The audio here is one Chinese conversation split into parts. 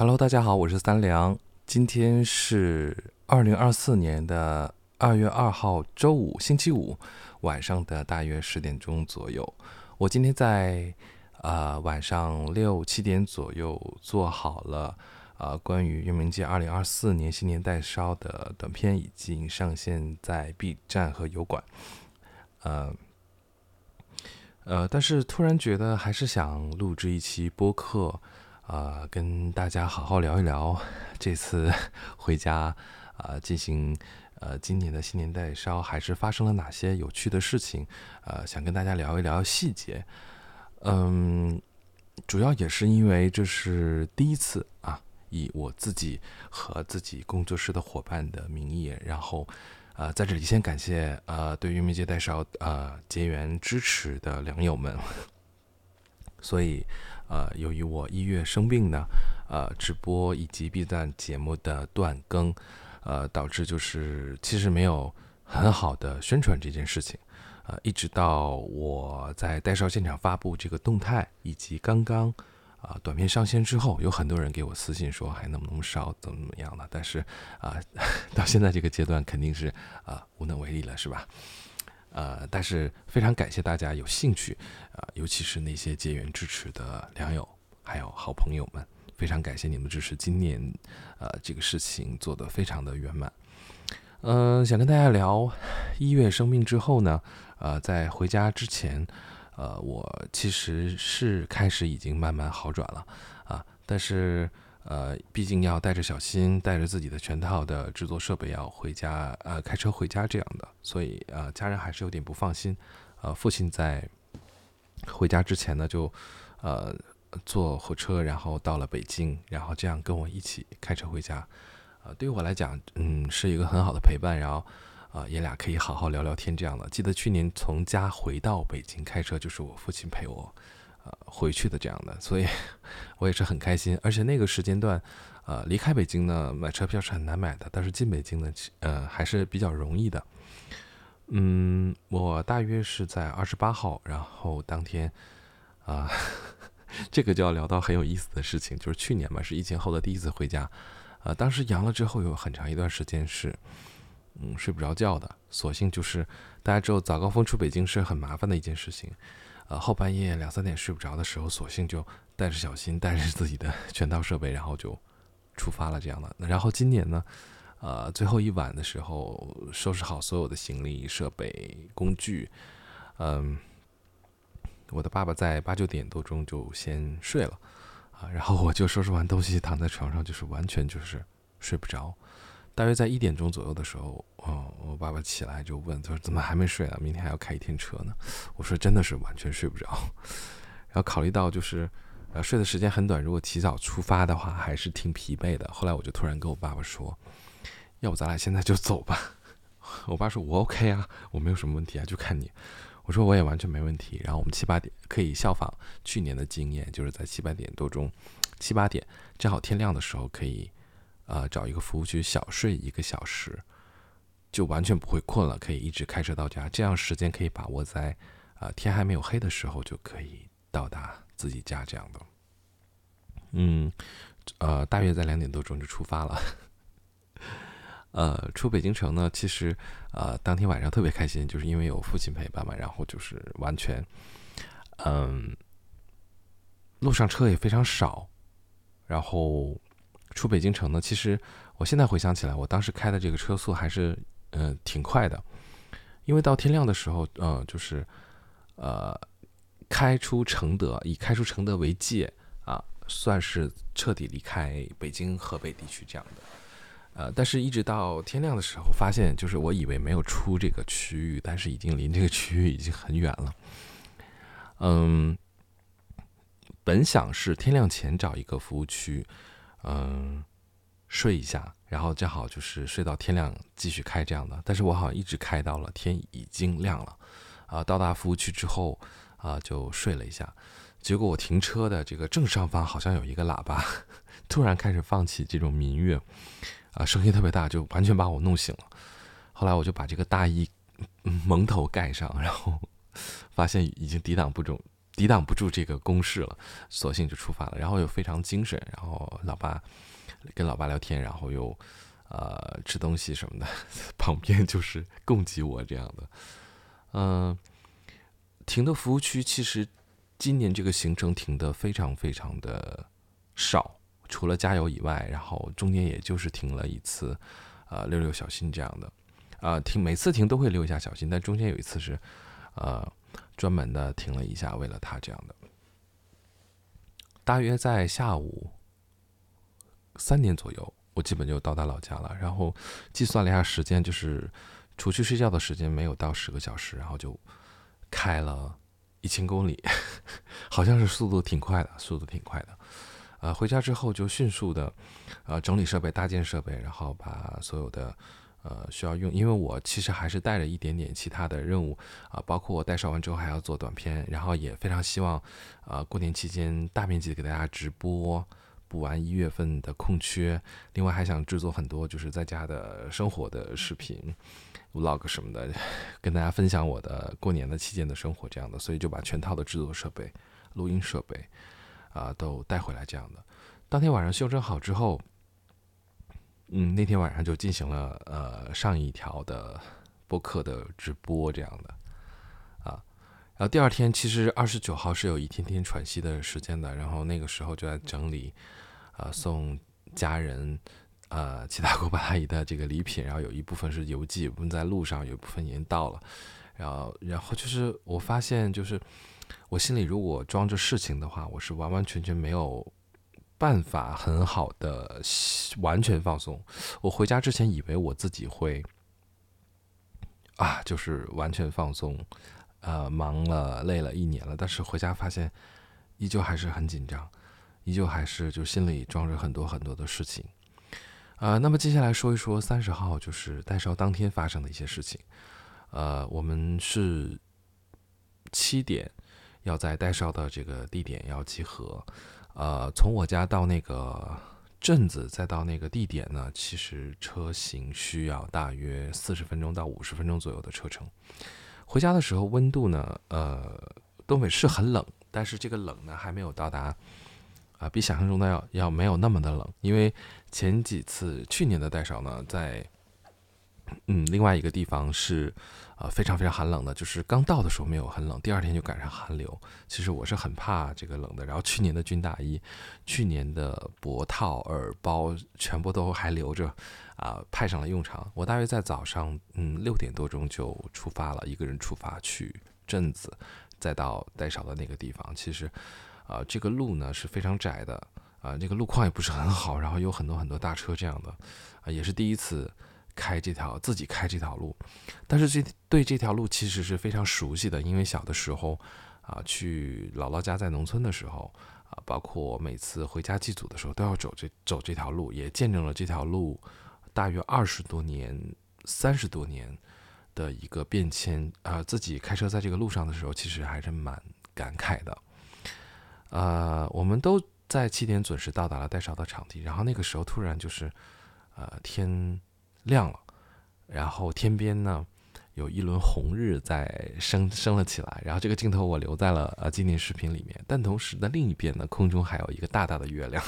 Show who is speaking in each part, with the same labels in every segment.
Speaker 1: Hello，大家好，我是三良。今天是二零二四年的二月二号，周五，星期五晚上的大约十点钟左右。我今天在啊晚上六七点左右做好了啊关于月明界二零二四年新年代烧的短片，已经上线在 B 站和油管。呃呃，但是突然觉得还是想录制一期播客。啊，跟大家好好聊一聊 这次 回家啊，进行呃今年的新年代烧，还是发生了哪些有趣的事情？呃，想跟大家聊一聊细节。嗯，主要也是因为这是第一次啊，以我自己和自己工作室的伙伴的名义，然后呃在这里先感谢呃对玉明节代烧呃结缘支持的良友们，所以。呃，由于我一月生病呢，呃，直播以及 B 站节目的断更，呃，导致就是其实没有很好的宣传这件事情，呃，一直到我在代烧现场发布这个动态，以及刚刚啊短片上线之后，有很多人给我私信说还能不能烧，怎么怎么样的，但是啊，到现在这个阶段肯定是啊无能为力了，是吧？呃，但是非常感谢大家有兴趣，啊，尤其是那些结缘支持的良友，还有好朋友们，非常感谢你们支持。今年，呃，这个事情做得非常的圆满。嗯，想跟大家聊一月生病之后呢，呃，在回家之前，呃，我其实是开始已经慢慢好转了，啊，但是。呃，毕竟要带着小新，带着自己的全套的制作设备要回家，呃，开车回家这样的，所以呃，家人还是有点不放心。呃，父亲在回家之前呢，就呃坐火车，然后到了北京，然后这样跟我一起开车回家。呃，对于我来讲，嗯，是一个很好的陪伴，然后啊，爷俩可以好好聊聊天这样的。记得去年从家回到北京开车，就是我父亲陪我。回去的这样的，所以我也是很开心。而且那个时间段，呃，离开北京呢，买车票是很难买的，但是进北京呢，呃，还是比较容易的。嗯，我大约是在二十八号，然后当天，啊，这个就要聊到很有意思的事情，就是去年嘛，是疫情后的第一次回家，呃，当时阳了之后，有很长一段时间是，嗯，睡不着觉的。索性就是大家知道，早高峰出北京是很麻烦的一件事情。呃，后半夜两三点睡不着的时候，索性就带着小新，带着自己的 全套设备，然后就出发了。这样的，然后今年呢，呃，最后一晚的时候，收拾好所有的行李、设备、工具，嗯，我的爸爸在八九点多钟就先睡了，啊，然后我就收拾完东西，躺在床上，就是完全就是睡不着。大约在一点钟左右的时候，哦，我爸爸起来就问，他说：“怎么还没睡啊？明天还要开一天车呢。”我说：“真的是完全睡不着。” 然后考虑到就是，呃，睡的时间很短，如果提早出发的话，还是挺疲惫的。后来我就突然跟我爸爸说：“要不咱俩现在就走吧？” 我爸说：“我 OK 啊，我没有什么问题啊，就看你。”我说：“我也完全没问题。”然后我们七八点可以效仿去年的经验，就是在七八点多钟，七八点正好天亮的时候可以。呃，找一个服务区小睡一个小时，就完全不会困了，可以一直开车到家，这样时间可以把握在，啊天还没有黑的时候就可以到达自己家这样的。嗯，呃，大约在两点多钟就出发了。呃，出北京城呢，其实呃当天晚上特别开心，就是因为有父亲陪伴嘛，然后就是完全，嗯，路上车也非常少，然后。出北京城呢，其实我现在回想起来，我当时开的这个车速还是嗯挺快的，因为到天亮的时候，嗯，就是呃开出承德，以开出承德为界啊，算是彻底离开北京河北地区这样的。呃，但是一直到天亮的时候，发现就是我以为没有出这个区域，但是已经离这个区域已经很远了。嗯，本想是天亮前找一个服务区。嗯，睡一下，然后正好就是睡到天亮继续开这样的。但是我好像一直开到了天已经亮了，啊，到达服务区之后啊就睡了一下。结果我停车的这个正上方好像有一个喇叭，突然开始放起这种民乐，啊，声音特别大，就完全把我弄醒了。后来我就把这个大衣蒙头盖上，然后发现已经抵挡不住抵挡不住这个攻势了，索性就出发了。然后又非常精神，然后老爸跟老爸聊天，然后又呃吃东西什么的，旁边就是供给我这样的。嗯，停的服务区其实今年这个行程停的非常非常的少，除了加油以外，然后中间也就是停了一次，呃溜溜小心这样的。啊，停每次停都会溜一下小心，但中间有一次是呃。专门的停了一下，为了他这样的。大约在下午三点左右，我基本就到达老家了。然后计算了一下时间，就是除去睡觉的时间没有到十个小时，然后就开了一千公里，好像是速度挺快的，速度挺快的。呃，回家之后就迅速的呃整理设备、搭建设备，然后把所有的。呃，需要用，因为我其实还是带了一点点其他的任务啊，包括我带烧完之后还要做短片，然后也非常希望，呃，过年期间大面积的给大家直播，补完一月份的空缺。另外还想制作很多就是在家的生活的视频，vlog 什么的，跟大家分享我的过年的期间的生活这样的，所以就把全套的制作设备、录音设备啊都带回来这样的。当天晚上修整好之后。嗯，那天晚上就进行了呃上一条的播客的直播这样的啊，然后第二天其实二十九号是有一天天喘息的时间的，然后那个时候就在整理啊送家人呃七大姑八大姨的这个礼品，然后有一部分是邮寄，部分在路上，有一部分已经到了，然后然后就是我发现就是我心里如果装着事情的话，我是完完全全没有。办法很好的，完全放松。我回家之前以为我自己会啊，就是完全放松，呃，忙了累了一年了，但是回家发现依旧还是很紧张，依旧还是就心里装着很多很多的事情。呃，那么接下来说一说三十号就是代烧当天发生的一些事情。呃，我们是七点要在代烧的这个地点要集合。呃，从我家到那个镇子，再到那个地点呢，其实车行需要大约四十分钟到五十分钟左右的车程。回家的时候温度呢，呃，东北是很冷，但是这个冷呢还没有到达，啊，比想象中的要要没有那么的冷，因为前几次去年的代少呢，在嗯另外一个地方是。啊，非常非常寒冷的，就是刚到的时候没有很冷，第二天就赶上寒流。其实我是很怕这个冷的。然后去年的军大衣、去年的脖套、耳包全部都还留着，啊，派上了用场。我大约在早上，嗯，六点多钟就出发了，一个人出发去镇子，再到待少的那个地方。其实，啊，这个路呢是非常窄的，啊，这个路况也不是很好，然后有很多很多大车这样的，啊，也是第一次。开这条自己开这条路，但是这对这条路其实是非常熟悉的，因为小的时候啊，去姥姥家在农村的时候啊，包括每次回家祭祖的时候都要走这走这条路，也见证了这条路大约二十多年、三十多年的一个变迁啊。自己开车在这个路上的时候，其实还是蛮感慨的。呃，我们都在七点准时到达了代烧的场地，然后那个时候突然就是呃天。亮了，然后天边呢有一轮红日在升升了起来，然后这个镜头我留在了呃纪念视频里面。但同时的另一边呢，空中还有一个大大的月亮，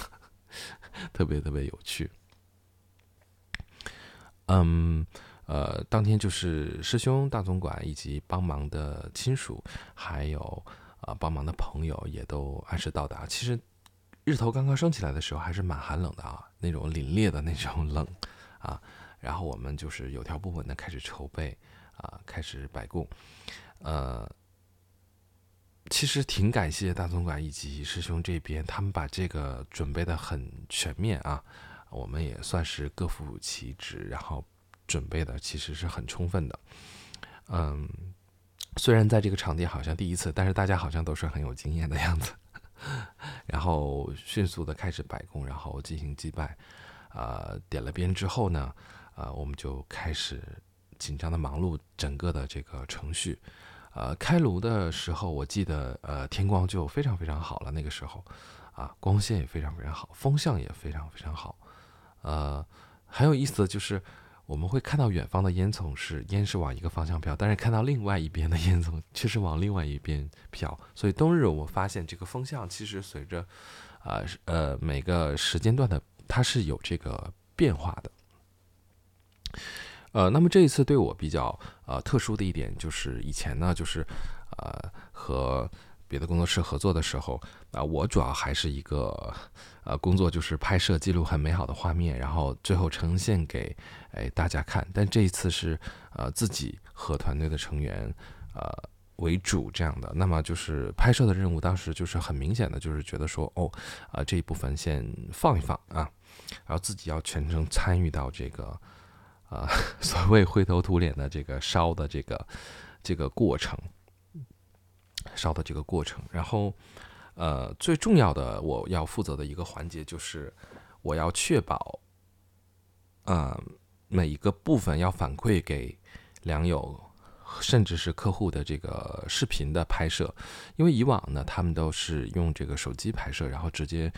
Speaker 1: 特别特别有趣。嗯，呃，当天就是师兄大总管以及帮忙的亲属，还有啊帮忙的朋友也都按时到达。其实日头刚刚升起来的时候还是蛮寒冷的啊，那种凛冽的那种冷 啊。然后我们就是有条不紊的开始筹备，啊，开始摆供，呃，其实挺感谢大总管以及师兄这边，他们把这个准备的很全面啊，我们也算是各负其职，然后准备的其实是很充分的，嗯，虽然在这个场地好像第一次，但是大家好像都是很有经验的样子，然后迅速的开始摆供，然后进行祭拜，啊，点了鞭之后呢。啊，我们就开始紧张的忙碌整个的这个程序。呃，开炉的时候，我记得呃天光就非常非常好了。那个时候，啊，光线也非常非常好，风向也非常非常好。呃，很有意思的就是，我们会看到远方的烟囱是烟是往一个方向飘，但是看到另外一边的烟囱却是往另外一边飘。所以冬日我发现这个风向其实随着啊呃每个时间段的它是有这个变化的。呃，那么这一次对我比较呃特殊的一点就是以前呢就是呃和别的工作室合作的时候啊，我主要还是一个呃工作就是拍摄记录很美好的画面，然后最后呈现给哎大家看。但这一次是呃自己和团队的成员呃为主这样的，那么就是拍摄的任务当时就是很明显的就是觉得说哦啊这一部分先放一放啊，然后自己要全程参与到这个。啊，所谓灰头土脸的这个烧的这个这个过程，烧的这个过程，然后呃，最重要的我要负责的一个环节就是我要确保，呃，每一个部分要反馈给良友，甚至是客户的这个视频的拍摄，因为以往呢，他们都是用这个手机拍摄，然后直接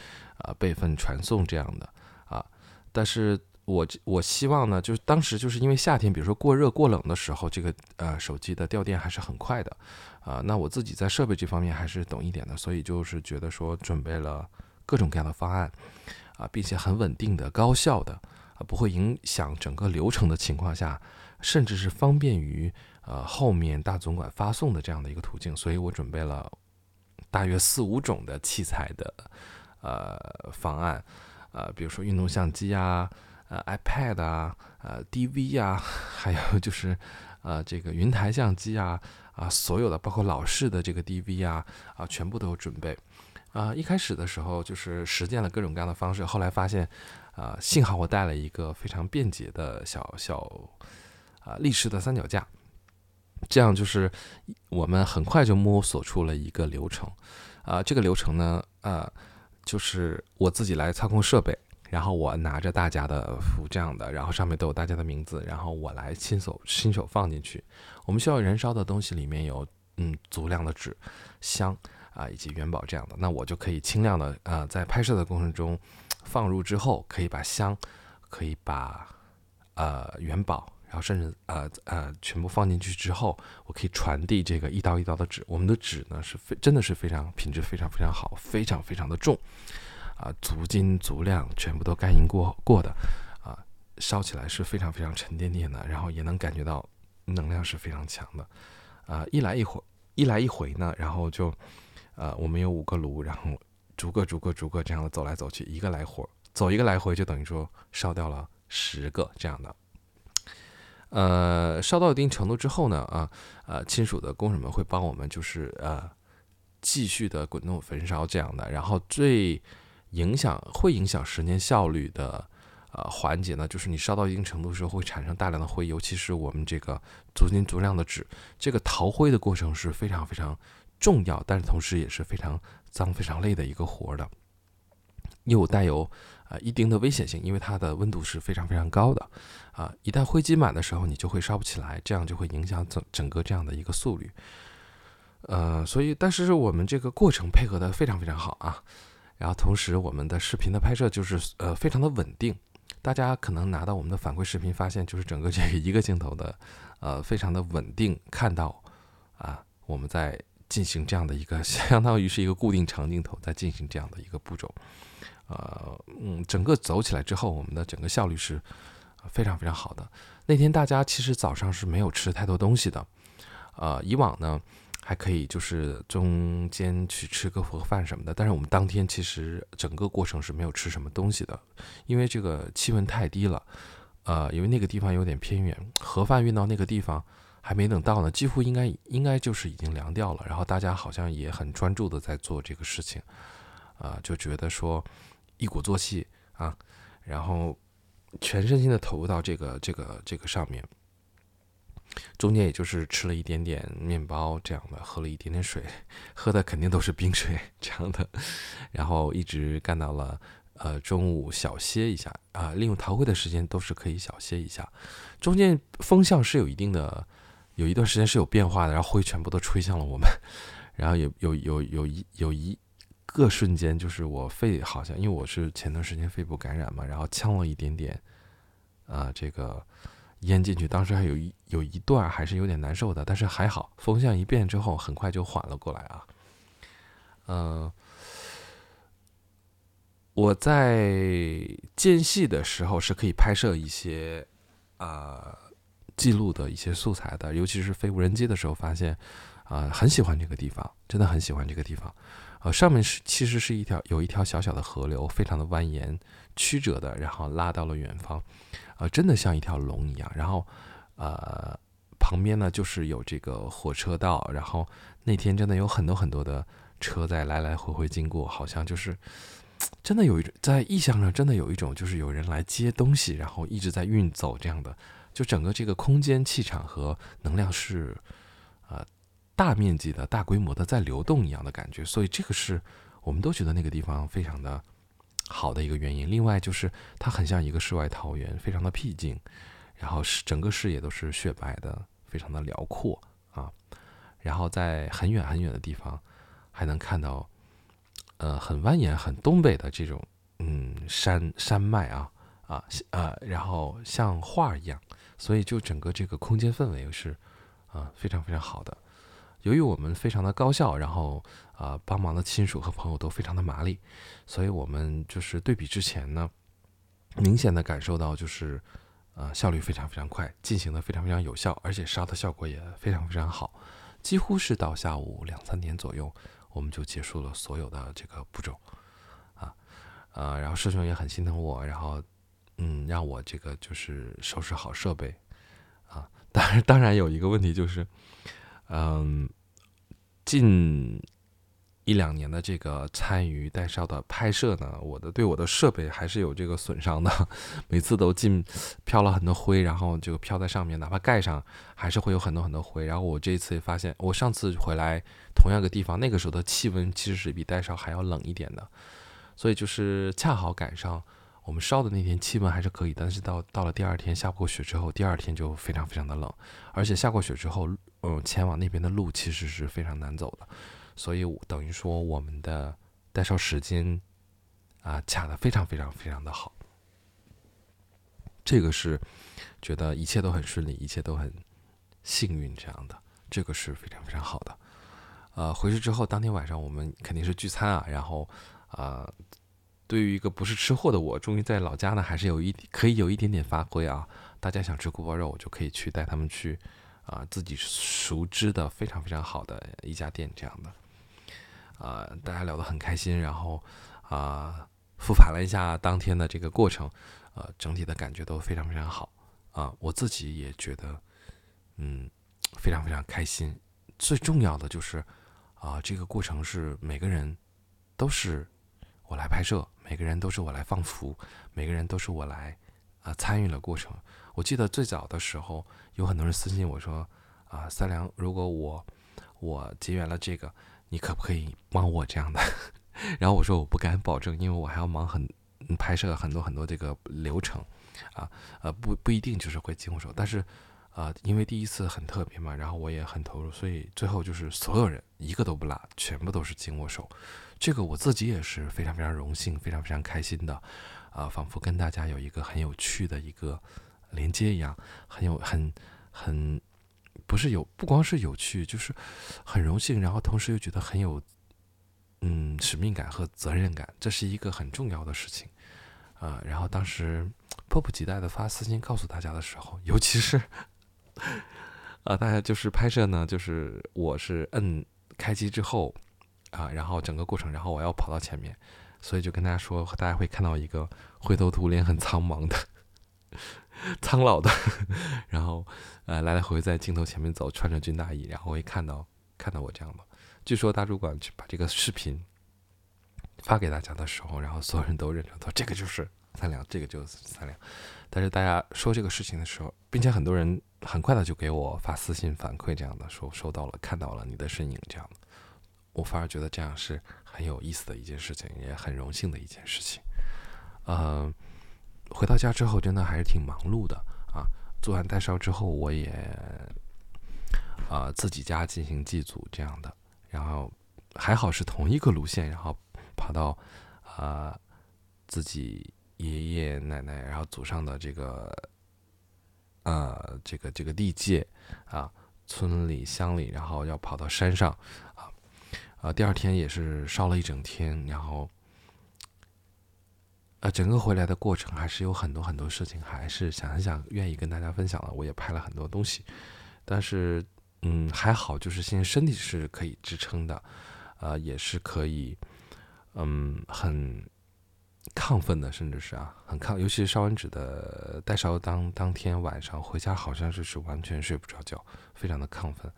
Speaker 1: 呃备份传送这样的啊，但是。我我希望呢，就是当时就是因为夏天，比如说过热过冷的时候，这个呃手机的掉电还是很快的，啊，那我自己在设备这方面还是懂一点的，所以就是觉得说准备了各种各样的方案，啊，并且很稳定的、高效的，啊，不会影响整个流程的情况下，甚至是方便于呃后面大总管发送的这样的一个途径，所以我准备了大约四五种的器材的呃方案，呃，比如说运动相机啊。呃，iPad 啊，呃，DV 啊，还有就是，呃，这个云台相机啊，啊，所有的包括老式的这个 DV 啊，啊，全部都有准备。啊，一开始的时候就是实践了各种各样的方式，后来发现，啊，幸好我带了一个非常便捷的小小，啊，立式的三脚架，这样就是我们很快就摸索出了一个流程。啊，这个流程呢，啊，就是我自己来操控设备。然后我拿着大家的符这样的，然后上面都有大家的名字，然后我来亲手亲手放进去。我们需要燃烧的东西里面有嗯足量的纸、香啊以及元宝这样的，那我就可以轻量的呃在拍摄的过程中放入之后，可以把香，可以把呃元宝，然后甚至呃呃全部放进去之后，我可以传递这个一刀一刀的纸。我们的纸呢是非真的是非常品质非常非常好，非常非常的重。啊，足金足量，全部都干银过过的，啊，烧起来是非常非常沉甸甸的，然后也能感觉到能量是非常强的，啊，一来一回，一来一回呢，然后就，呃，我们有五个炉，然后逐个逐个逐个这样的走来走去，一个来回走一个来回，就等于说烧掉了十个这样的，呃，烧到一定程度之后呢，啊，呃，亲属的工人们会帮我们就是呃继续的滚动焚烧这样的，然后最。影响会影响时间效率的呃环节呢，就是你烧到一定程度的时候会产生大量的灰，尤其是我们这个足斤足量的纸，这个逃灰的过程是非常非常重要，但是同时也是非常脏、非常累的一个活儿的，又带有啊一定的危险性，因为它的温度是非常非常高的。啊，一旦灰积满的时候，你就会烧不起来，这样就会影响整整个这样的一个速率，呃，所以但是我们这个过程配合的非常非常好啊。然后同时，我们的视频的拍摄就是呃非常的稳定，大家可能拿到我们的反馈视频，发现就是整个这个一个镜头的呃非常的稳定，看到啊我们在进行这样的一个 相当于是一个固定长镜头在进行这样的一个步骤，呃嗯整个走起来之后，我们的整个效率是非常非常好的。那天大家其实早上是没有吃太多东西的，呃以往呢。还可以，就是中间去吃个盒饭什么的。但是我们当天其实整个过程是没有吃什么东西的，因为这个气温太低了，呃，因为那个地方有点偏远，盒饭运到那个地方还没等到呢，几乎应该应该就是已经凉掉了。然后大家好像也很专注的在做这个事情，啊，就觉得说一鼓作气啊，然后全身心的投入到这个这个这个上面。中间也就是吃了一点点面包这样的，喝了一点点水，喝的肯定都是冰水这样的，然后一直干到了呃中午小歇一下啊，利用逃灰的时间都是可以小歇一下。中间风向是有一定的，有一段时间是有变化的，然后灰全部都吹向了我们，然后有有有有一有一个瞬间就是我肺好像因为我是前段时间肺部感染嘛，然后呛了一点点啊这个。淹进去，当时还有一有一段还是有点难受的，但是还好，风向一变之后，很快就缓了过来啊。嗯，我在间隙的时候是可以拍摄一些啊记录的一些素材的，尤其是飞无人机的时候，发现啊很喜欢这个地方，真的很喜欢这个地方。呃，上面是其实是一条有一条小小的河流，非常的蜿蜒曲折的，然后拉到了远方，呃，真的像一条龙一样。然后，呃，旁边呢就是有这个火车道，然后那天真的有很多很多的车在来来回回经过，好像就是真的有一种在意象上真的有一种就是有人来接东西，然后一直在运走这样的，就整个这个空间气场和能量是，大面积的大规模的在流动一样的感觉，所以这个是我们都觉得那个地方非常的好的一个原因。另外就是它很像一个世外桃源，非常的僻静，然后是整个视野都是雪白的，非常的辽阔啊。然后在很远很远的地方还能看到，呃，很蜿蜒、很东北的这种嗯山山脉啊啊呃，然后像画一样，所以就整个这个空间氛围是啊非常非常好的。由于我们非常的高效，然后啊，帮忙的亲属和朋友都非常的麻利，所以我们就是对比之前呢，明显的感受到就是，呃，效率非常非常快，进行的非常非常有效，而且烧的效果也非常非常好，几乎是到下午两三点左右，我们就结束了所有的这个步骤，啊，呃，然后师兄也很心疼我，然后嗯，让我这个就是收拾好设备，啊，当然当然有一个问题就是。嗯，近一两年的这个参与带烧的拍摄呢，我的对我的设备还是有这个损伤的，每次都进飘了很多灰，然后就飘在上面，哪怕盖上还是会有很多很多灰。然后我这一次也发现，我上次回来同样个地方，那个时候的气温其实是比带烧还要冷一点的，所以就是恰好赶上。我们烧的那天气温还是可以，但是到到了第二天下过雪之后，第二天就非常非常的冷，而且下过雪之后，嗯，前往那边的路其实是非常难走的，所以等于说我们的代售时间啊卡的非常非常非常的好，这个是觉得一切都很顺利，一切都很幸运这样的，这个是非常非常好的。呃，回去之后当天晚上我们肯定是聚餐啊，然后啊。对于一个不是吃货的我，终于在老家呢，还是有一可以有一点点发挥啊！大家想吃锅包肉，我就可以去带他们去啊，自己熟知的非常非常好的一家店这样的啊，大家聊得很开心，然后啊，复盘了一下当天的这个过程，呃，整体的感觉都非常非常好啊，我自己也觉得嗯，非常非常开心。最重要的就是啊，这个过程是每个人都是我来拍摄。每个人都是我来放福，每个人都是我来啊参与了过程。我记得最早的时候，有很多人私信我说：“啊，三良，如果我我结缘了这个，你可不可以帮我这样的？” 然后我说我不敢保证，因为我还要忙很拍摄很多很多这个流程啊，呃不不一定就是会经我手，但是啊因为第一次很特别嘛，然后我也很投入，所以最后就是所有人一个都不落，全部都是经我手。这个我自己也是非常非常荣幸，非常非常开心的，啊，仿佛跟大家有一个很有趣的一个连接一样，很有很很不是有不光是有趣，就是很荣幸，然后同时又觉得很有嗯使命感和责任感，这是一个很重要的事情，啊，然后当时迫不及待的发私信告诉大家的时候，尤其是啊，大家就是拍摄呢，就是我是摁开机之后。啊，然后整个过程，然后我要跑到前面，所以就跟大家说，大家会看到一个灰头土脸、很苍茫的、苍老的，然后呃来来回回在镜头前面走，穿着军大衣，然后会看到看到我这样的。据说大主管去把这个视频发给大家的时候，然后所有人都认出说这个就是三两，这个就是三两。但是大家说这个事情的时候，并且很多人很快的就给我发私信反馈，这样的说收到了，看到了你的身影，这样的。我反而觉得这样是很有意思的一件事情，也很荣幸的一件事情。呃，回到家之后，真的还是挺忙碌的啊。做完代烧之后，我也啊自己家进行祭祖这样的，然后还好是同一个路线，然后跑到啊自己爷爷奶奶，然后祖上的这个呃这个这个地界啊，村里乡里，然后要跑到山上啊，啊第二天也是烧了一整天，然后。呃，整个回来的过程还是有很多很多事情，还是想很想愿意跟大家分享的。我也拍了很多东西，但是嗯还好，就是现在身体是可以支撑的，呃也是可以，嗯很亢奋的，甚至是啊很亢，尤其是烧完纸的带烧当当天晚上回家，好像就是完全睡不着觉，非常的亢奋，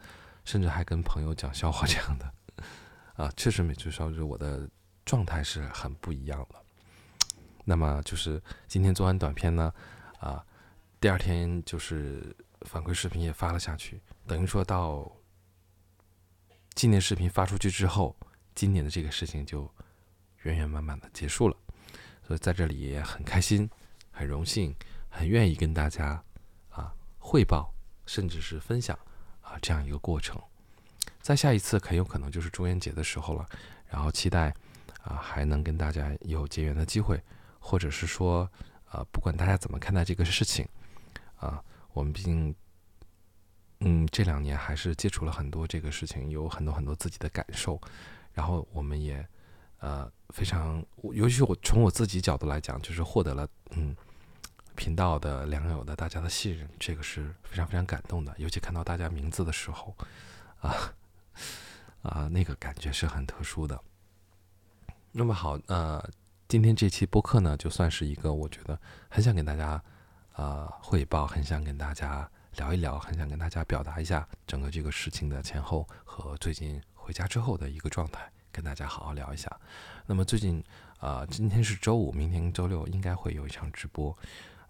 Speaker 1: 甚至还跟朋友讲笑话这样的，啊确实每次烧纸我的状态是很不一样的。那么就是今天做完短片呢，啊，第二天就是反馈视频也发了下去，等于说到纪念视频发出去之后，今年的这个事情就圆圆满满的结束了。所以在这里也很开心、很荣幸、很愿意跟大家啊汇报，甚至是分享啊这样一个过程。在下一次很有可能就是中元节的时候了，然后期待啊还能跟大家有结缘的机会。或者是说，呃，不管大家怎么看待这个事情，啊，我们毕竟，嗯，这两年还是接触了很多这个事情，有很多很多自己的感受，然后我们也，呃，非常，尤其我从我自己角度来讲，就是获得了，嗯，频道的良友的大家的信任，这个是非常非常感动的，尤其看到大家名字的时候，啊，啊，那个感觉是很特殊的。那么好，呃。今天这期播客呢，就算是一个我觉得很想跟大家啊汇报，很想跟大家聊一聊，很想跟大家表达一下整个这个事情的前后和最近回家之后的一个状态，跟大家好好聊一下。那么最近啊，今天是周五，明天周六应该会有一场直播。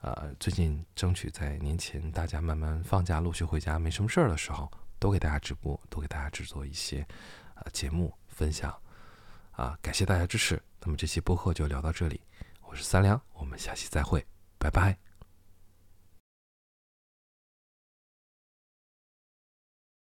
Speaker 1: 呃，最近争取在年前大家慢慢放假、陆续回家、没什么事儿的时候，都给大家直播，都给大家制作一些呃节目分享。啊，感谢大家支持。那么这期播客就聊到这里，我是三良，我们下期再会，拜拜。